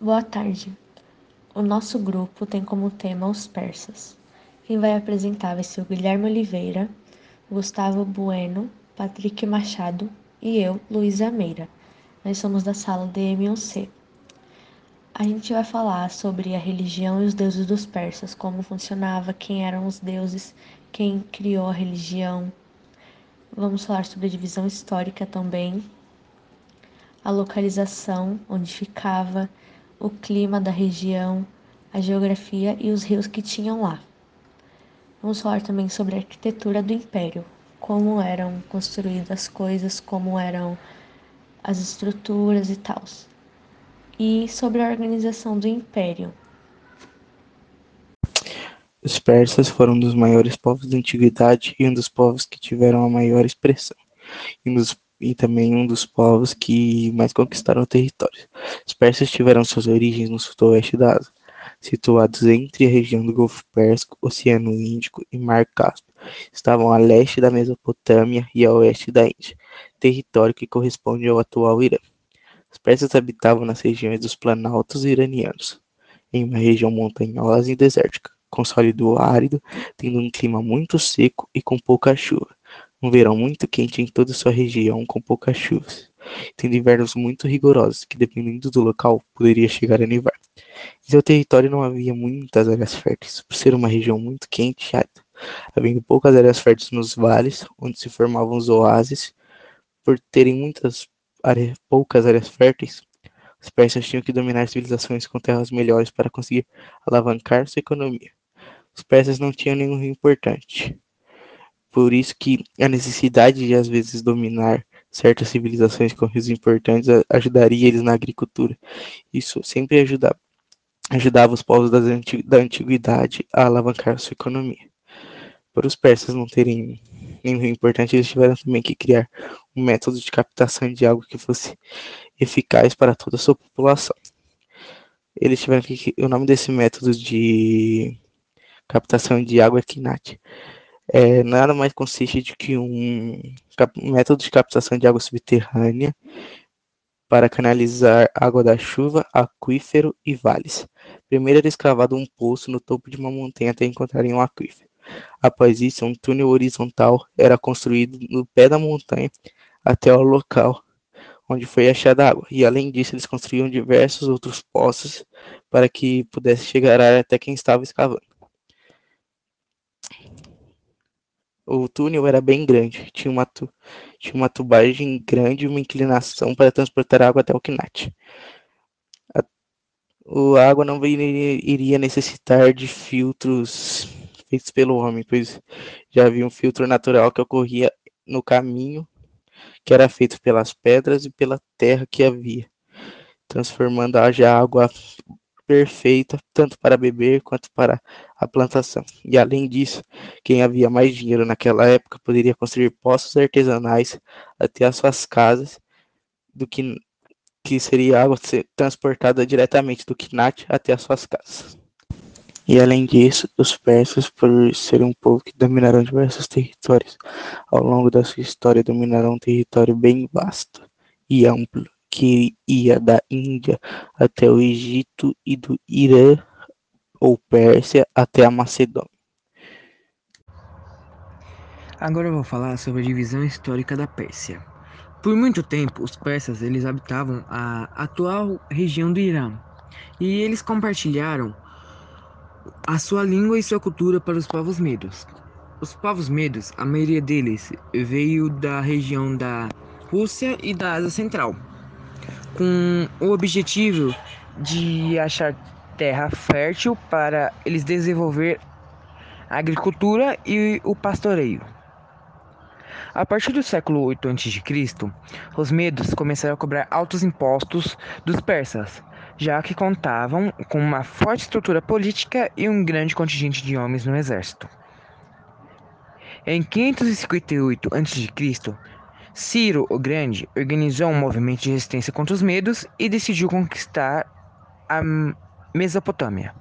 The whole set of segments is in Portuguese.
Boa tarde. O nosso grupo tem como tema os persas. Quem vai apresentar vai ser o Guilherme Oliveira, Gustavo Bueno, Patrick Machado e eu, Luísa Meira. Nós somos da sala DM11C. A gente vai falar sobre a religião e os deuses dos persas, como funcionava, quem eram os deuses, quem criou a religião. Vamos falar sobre a divisão histórica também, a localização, onde ficava, o clima da região, a geografia e os rios que tinham lá. Vamos falar também sobre a arquitetura do império, como eram construídas as coisas, como eram as estruturas e tal. E sobre a organização do império. Os persas foram um dos maiores povos da antiguidade e um dos povos que tiveram a maior expressão. E um dos e também um dos povos que mais conquistaram territórios. Os persas tiveram suas origens no sudoeste da Ásia, situados entre a região do Golfo Pérsico, Oceano Índico e Mar Cáspio. Estavam a leste da Mesopotâmia e a oeste da Índia, território que corresponde ao atual Irã. Os persas habitavam nas regiões dos planaltos iranianos, em uma região montanhosa e desértica, com sólido árido, tendo um clima muito seco e com pouca chuva um verão muito quente em toda sua região com poucas chuvas, tendo invernos muito rigorosos que, dependendo do local, poderia chegar a nevar. Em seu território não havia muitas áreas férteis, por ser uma região muito quente e árida, havendo poucas áreas férteis nos vales, onde se formavam os oásis, por terem muitas áreas, poucas áreas férteis, os persas tinham que dominar civilizações com terras melhores para conseguir alavancar sua economia. Os persas não tinham nenhum rio importante, por isso que a necessidade de às vezes dominar certas civilizações com rios importantes ajudaria eles na agricultura. Isso sempre ajudava, ajudava os povos da antiguidade a alavancar sua economia. Por os persas não terem nenhum rio importante, eles tiveram também que criar um método de captação de água que fosse eficaz para toda a sua população. Eles tiveram que o nome desse método de captação de água é Kinat é, nada mais consiste de que um método de captação de água subterrânea para canalizar água da chuva, aquífero e vales. Primeiro era escavado um poço no topo de uma montanha até encontrarem um aquífero. Após isso, um túnel horizontal era construído no pé da montanha até o local onde foi achada a água. E além disso, eles construíam diversos outros poços para que pudesse chegar até quem estava escavando. O túnel era bem grande, tinha uma, tu, tinha uma tubagem grande e uma inclinação para transportar água até o Knat. A, o, a água não iria, necessitar de filtros feitos pelo homem, pois já havia um filtro natural que ocorria no caminho, que era feito pelas pedras e pela terra que havia, transformando a água perfeita tanto para beber quanto para a plantação. E além disso, quem havia mais dinheiro naquela época poderia construir poços artesanais até as suas casas, do que que seria água transportada diretamente do Knat até as suas casas. E além disso, os persas, por serem um povo que dominaram diversos territórios, ao longo da sua história dominaram um território bem vasto e amplo, que ia da Índia até o Egito e do Irã ou Pérsia até a Macedônia. Agora eu vou falar sobre a divisão histórica da Pérsia. Por muito tempo, os persas eles habitavam a atual região do Irã e eles compartilharam a sua língua e sua cultura para os povos medos. Os povos medos, a maioria deles veio da região da Rússia e da Ásia Central com o objetivo de achar terra fértil para eles desenvolver a agricultura e o pastoreio. A partir do século 8 a.C., os medos começaram a cobrar altos impostos dos persas, já que contavam com uma forte estrutura política e um grande contingente de homens no exército. Em 558 a.C., Ciro o Grande organizou um movimento de resistência contra os medos e decidiu conquistar a Mesopotâmia.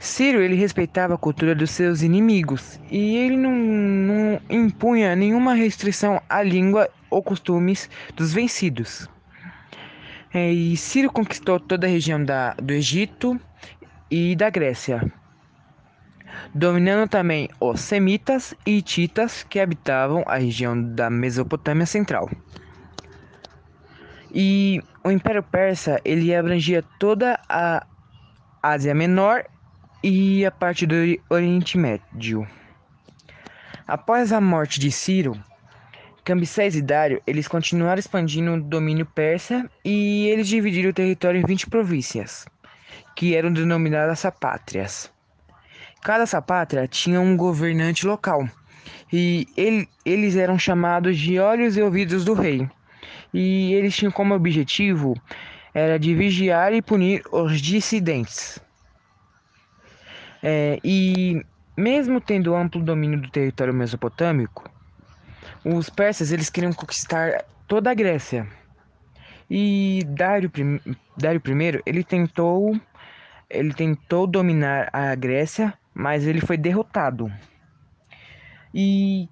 Ciro ele respeitava a cultura dos seus inimigos e ele não, não impunha nenhuma restrição à língua ou costumes dos vencidos. É, e Ciro conquistou toda a região da, do Egito e da Grécia, dominando também os semitas e hititas que habitavam a região da Mesopotâmia Central. E o Império Persa ele abrangia toda a Ásia Menor e a parte do Oriente Médio. Após a morte de Ciro, Cambises e Dário eles continuaram expandindo o domínio persa e eles dividiram o território em 20 províncias, que eram denominadas sapátrias. Cada sapátria tinha um governante local e ele, eles eram chamados de olhos e ouvidos do rei. E eles tinham como objetivo era de vigiar e punir os dissidentes. É, e mesmo tendo amplo domínio do território mesopotâmico, os persas eles queriam conquistar toda a Grécia. E Dário, Dário I ele tentou ele tentou dominar a Grécia, mas ele foi derrotado. E,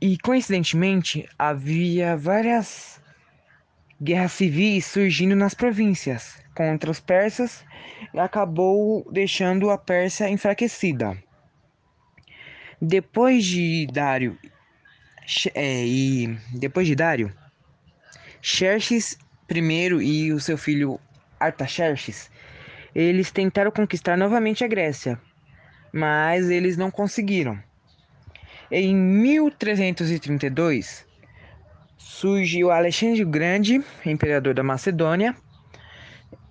e coincidentemente havia várias guerras civis surgindo nas províncias contra os persas e acabou deixando a Pérsia enfraquecida. Depois de Dário é, e depois de Dário, Xerxes I e o seu filho Artaxerxes, eles tentaram conquistar novamente a Grécia, mas eles não conseguiram. Em 1332, surgiu Alexandre o Grande, imperador da Macedônia,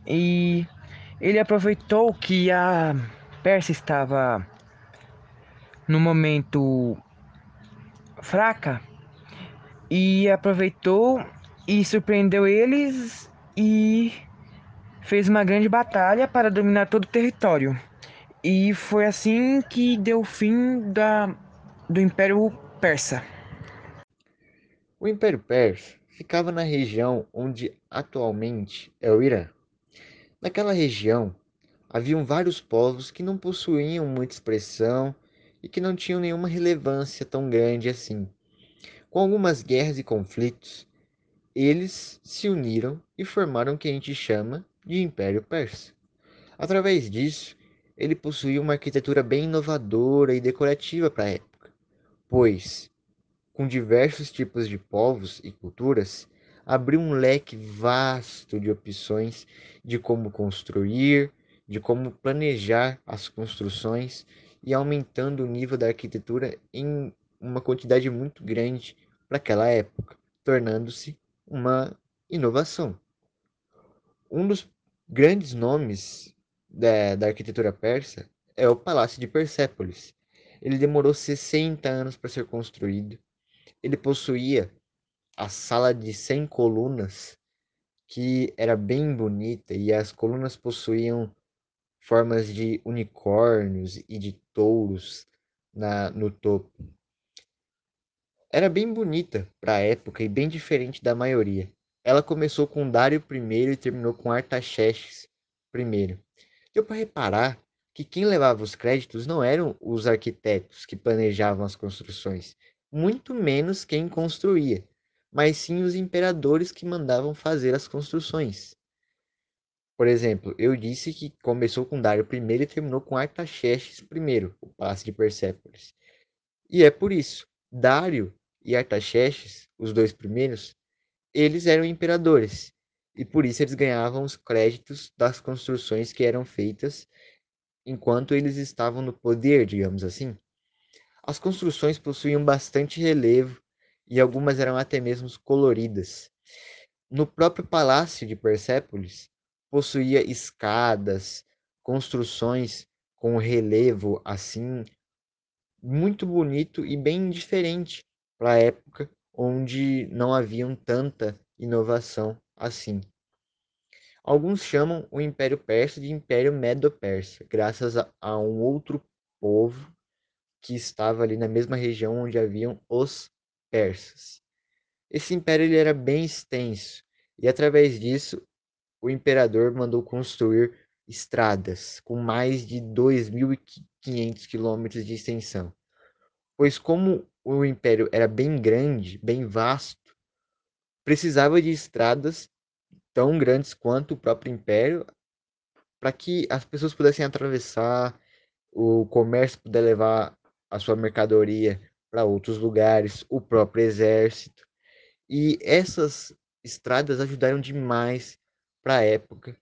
e ele aproveitou que a Pérsia estava no momento fraca e aproveitou e surpreendeu eles e fez uma grande batalha para dominar todo o território. E foi assim que deu fim da, do Império Persa. O Império Persa ficava na região onde atualmente é o Irã. Naquela região haviam vários povos que não possuíam muita expressão e que não tinham nenhuma relevância tão grande assim. Com algumas guerras e conflitos, eles se uniram e formaram o que a gente chama de Império Persa. Através disso, ele possuía uma arquitetura bem inovadora e decorativa para a época, pois, com diversos tipos de povos e culturas, abriu um leque vasto de opções de como construir, de como planejar as construções e aumentando o nível da arquitetura em uma quantidade muito grande para aquela época, tornando-se uma inovação. Um dos grandes nomes da, da arquitetura persa é o Palácio de Persépolis. Ele demorou 60 anos para ser construído. Ele possuía a sala de 100 colunas, que era bem bonita, e as colunas possuíam formas de unicórnios e de touros na, no topo. Era bem bonita para a época e bem diferente da maioria. Ela começou com Dário I e terminou com Artaxerxes I. Deu para reparar que quem levava os créditos não eram os arquitetos que planejavam as construções, muito menos quem construía, mas sim os imperadores que mandavam fazer as construções. Por exemplo, eu disse que começou com Dário I e terminou com Artaxerxes I, o palácio de Persépolis. E é por isso, Dário e Artaxerxes, os dois primeiros, eles eram imperadores, e por isso eles ganhavam os créditos das construções que eram feitas enquanto eles estavam no poder, digamos assim. As construções possuíam bastante relevo e algumas eram até mesmo coloridas. No próprio palácio de Persépolis, possuía escadas, construções com relevo assim muito bonito e bem diferente para a época onde não haviam tanta inovação assim. Alguns chamam o Império Persa de Império Medo-Persa, graças a, a um outro povo que estava ali na mesma região onde haviam os persas. Esse império ele era bem extenso e através disso o imperador mandou construir estradas com mais de 2.500 quilômetros de extensão. Pois como o império era bem grande, bem vasto, precisava de estradas tão grandes quanto o próprio império, para que as pessoas pudessem atravessar, o comércio puder levar a sua mercadoria para outros lugares, o próprio exército. E essas estradas ajudaram demais para a época,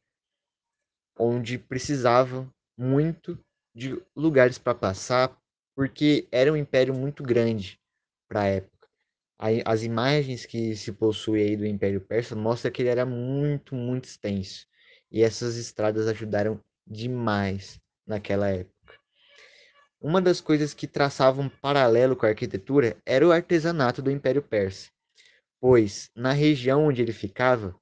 onde precisavam muito de lugares para passar, porque era um império muito grande para a época. As imagens que se possui aí do Império Persa mostra que ele era muito, muito extenso. E essas estradas ajudaram demais naquela época. Uma das coisas que traçavam um paralelo com a arquitetura era o artesanato do Império Persa, pois na região onde ele ficava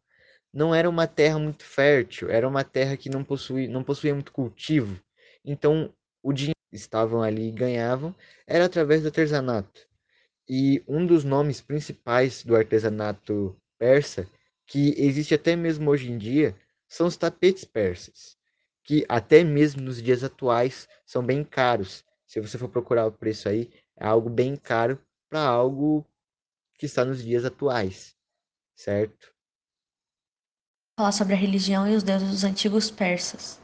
não era uma terra muito fértil, era uma terra que não possuía, não possuía muito cultivo. Então, o dinheiro que estavam ali e ganhavam era através do artesanato. E um dos nomes principais do artesanato persa, que existe até mesmo hoje em dia, são os tapetes persas, que até mesmo nos dias atuais são bem caros. Se você for procurar o preço aí, é algo bem caro para algo que está nos dias atuais, certo? Falar sobre a religião e os deuses dos antigos persas.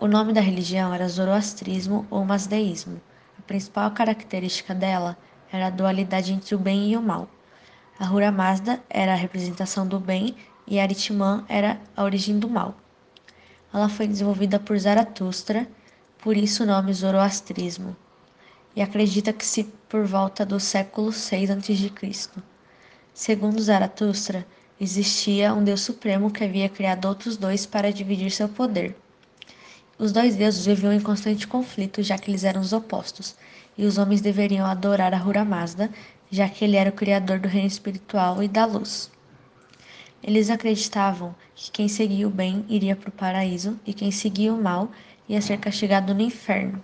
O nome da religião era zoroastrismo ou masdeísmo. A principal característica dela era a dualidade entre o bem e o mal. A Hura Mazda era a representação do bem e Aritman era a origem do mal. Ela foi desenvolvida por Zaratustra, por isso o nome Zoroastrismo, e acredita que se por volta do século 6 a.C. Segundo Zaratustra, existia um Deus Supremo que havia criado outros dois para dividir seu poder. Os dois deuses viviam em constante conflito, já que eles eram os opostos, e os homens deveriam adorar a Hura Mazda, já que ele era o criador do reino espiritual e da luz. Eles acreditavam que quem seguia o bem iria para o paraíso e quem seguia o mal ia ser castigado no inferno.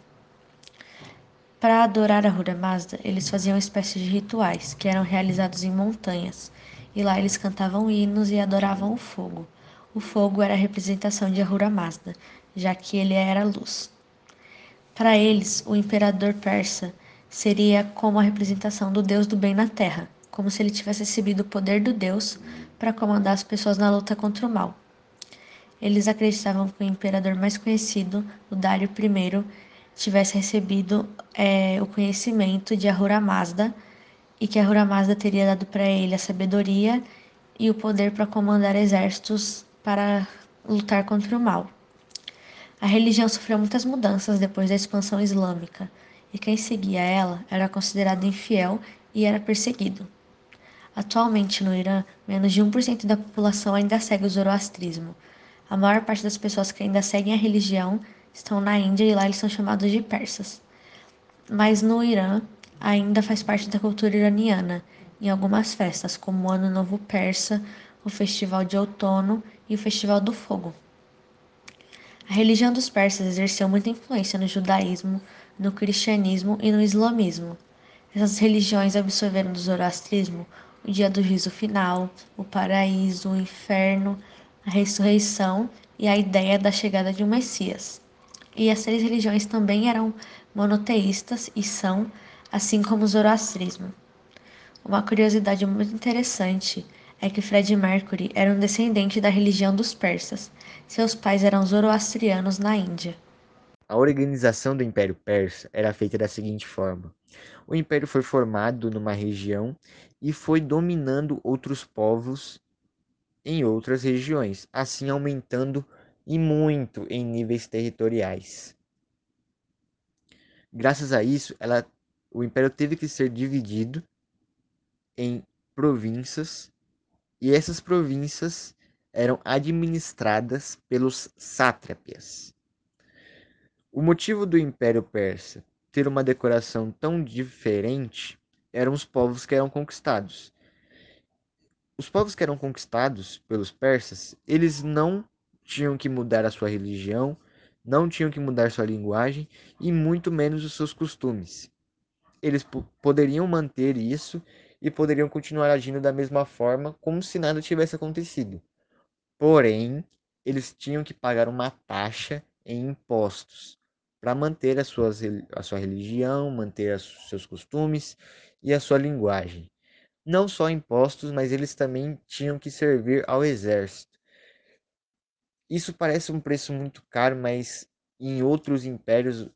Para adorar a Hura Mazda, eles faziam espécies de rituais que eram realizados em montanhas, e lá eles cantavam hinos e adoravam o fogo. O fogo era a representação de Ahura Mazda, já que ele era luz. Para eles, o imperador persa seria como a representação do Deus do bem na terra, como se ele tivesse recebido o poder do Deus para comandar as pessoas na luta contra o mal. Eles acreditavam que o imperador mais conhecido, o Dário I, tivesse recebido é, o conhecimento de Ahura Mazda e que Ahura Mazda teria dado para ele a sabedoria e o poder para comandar exércitos para lutar contra o mal. A religião sofreu muitas mudanças depois da expansão islâmica, e quem seguia ela era considerado infiel e era perseguido. Atualmente no Irã, menos de 1% da população ainda segue o zoroastrismo. A maior parte das pessoas que ainda seguem a religião estão na Índia e lá eles são chamados de persas. Mas no Irã ainda faz parte da cultura iraniana, em algumas festas, como o Ano Novo Persa, o Festival de Outono e o Festival do Fogo. A religião dos persas exerceu muita influência no judaísmo, no cristianismo e no islamismo. Essas religiões absorveram do zoroastrismo o dia do juízo final, o paraíso, o inferno, a ressurreição e a ideia da chegada de um Messias. E as três religiões também eram monoteístas e são, assim como o zoroastrismo. Uma curiosidade muito interessante é que Fred Mercury era um descendente da religião dos persas. Seus pais eram zoroastrianos na Índia. A organização do Império Persa era feita da seguinte forma: o império foi formado numa região e foi dominando outros povos em outras regiões, assim aumentando e muito em níveis territoriais. Graças a isso, ela, o império teve que ser dividido em províncias e essas províncias eram administradas pelos sátrapias. O motivo do Império Persa ter uma decoração tão diferente eram os povos que eram conquistados. Os povos que eram conquistados pelos persas, eles não tinham que mudar a sua religião, não tinham que mudar sua linguagem e muito menos os seus costumes. Eles poderiam manter isso e poderiam continuar agindo da mesma forma, como se nada tivesse acontecido. Porém, eles tinham que pagar uma taxa em impostos para manter a, suas, a sua religião, manter seus costumes e a sua linguagem. Não só impostos, mas eles também tinham que servir ao exército. Isso parece um preço muito caro, mas em outros impérios,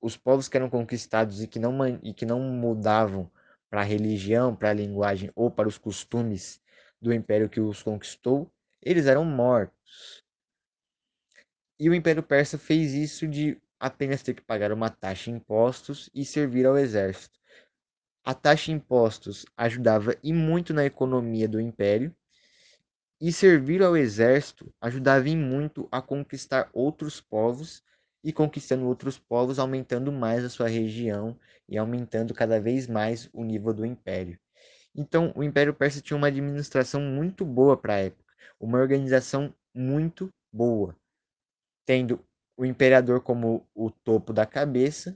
os povos que eram conquistados e que não, e que não mudavam para a religião, para a linguagem ou para os costumes do império que os conquistou, eles eram mortos. E o Império Persa fez isso de apenas ter que pagar uma taxa em impostos e servir ao exército. A taxa em impostos ajudava e muito na economia do império, e servir ao exército ajudava em muito a conquistar outros povos e conquistando outros povos, aumentando mais a sua região e aumentando cada vez mais o nível do império. Então, o Império Persa tinha uma administração muito boa para a época, uma organização muito boa, tendo o imperador como o topo da cabeça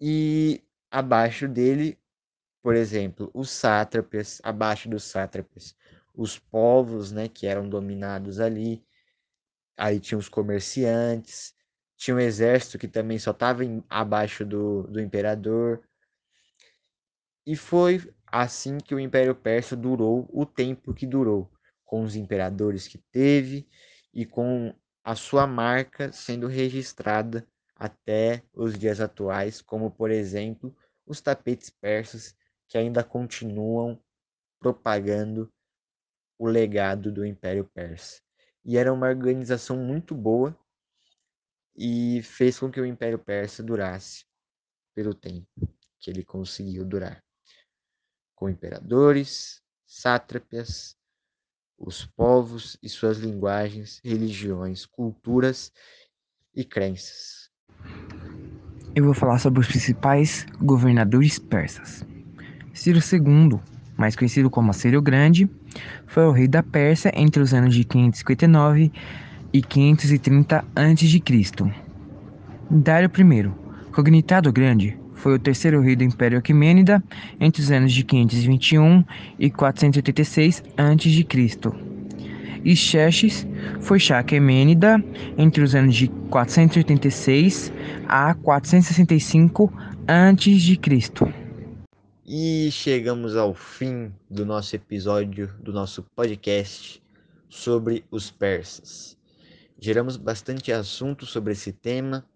e abaixo dele, por exemplo, os sátrapas, abaixo dos sátrapas, os povos, né, que eram dominados ali. Aí tinha os comerciantes, tinha um exército que também só estava abaixo do, do imperador. E foi assim que o Império Persa durou o tempo que durou, com os imperadores que teve e com a sua marca sendo registrada até os dias atuais, como por exemplo os tapetes persas que ainda continuam propagando o legado do Império Persa. E era uma organização muito boa e fez com que o Império Persa durasse pelo tempo que ele conseguiu durar. Com imperadores, sátrapas, os povos e suas linguagens, religiões, culturas e crenças. Eu vou falar sobre os principais governadores persas. Ciro II, mais conhecido como Assírio Grande, foi o rei da Pérsia entre os anos de 559 e 530 a.C. Dário I, cognitado grande, foi o terceiro rei do Império Aquemênida entre os anos de 521 e 486 a.C. E Xerxes foi Shah Aquemênida entre os anos de 486 a 465 a.C. E chegamos ao fim do nosso episódio, do nosso podcast sobre os persas. Geramos bastante assunto sobre esse tema,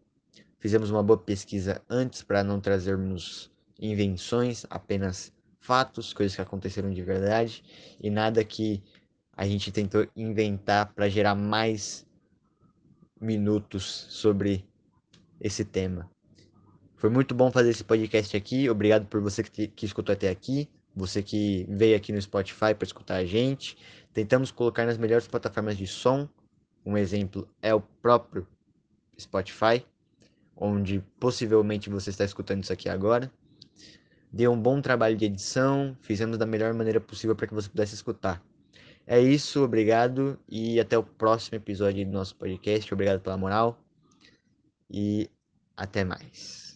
fizemos uma boa pesquisa antes para não trazermos invenções, apenas fatos, coisas que aconteceram de verdade e nada que a gente tentou inventar para gerar mais minutos sobre esse tema. Foi muito bom fazer esse podcast aqui. Obrigado por você que, que escutou até aqui. Você que veio aqui no Spotify para escutar a gente. Tentamos colocar nas melhores plataformas de som. Um exemplo é o próprio Spotify, onde possivelmente você está escutando isso aqui agora. Deu um bom trabalho de edição, fizemos da melhor maneira possível para que você pudesse escutar. É isso, obrigado e até o próximo episódio do nosso podcast. Obrigado pela moral e até mais.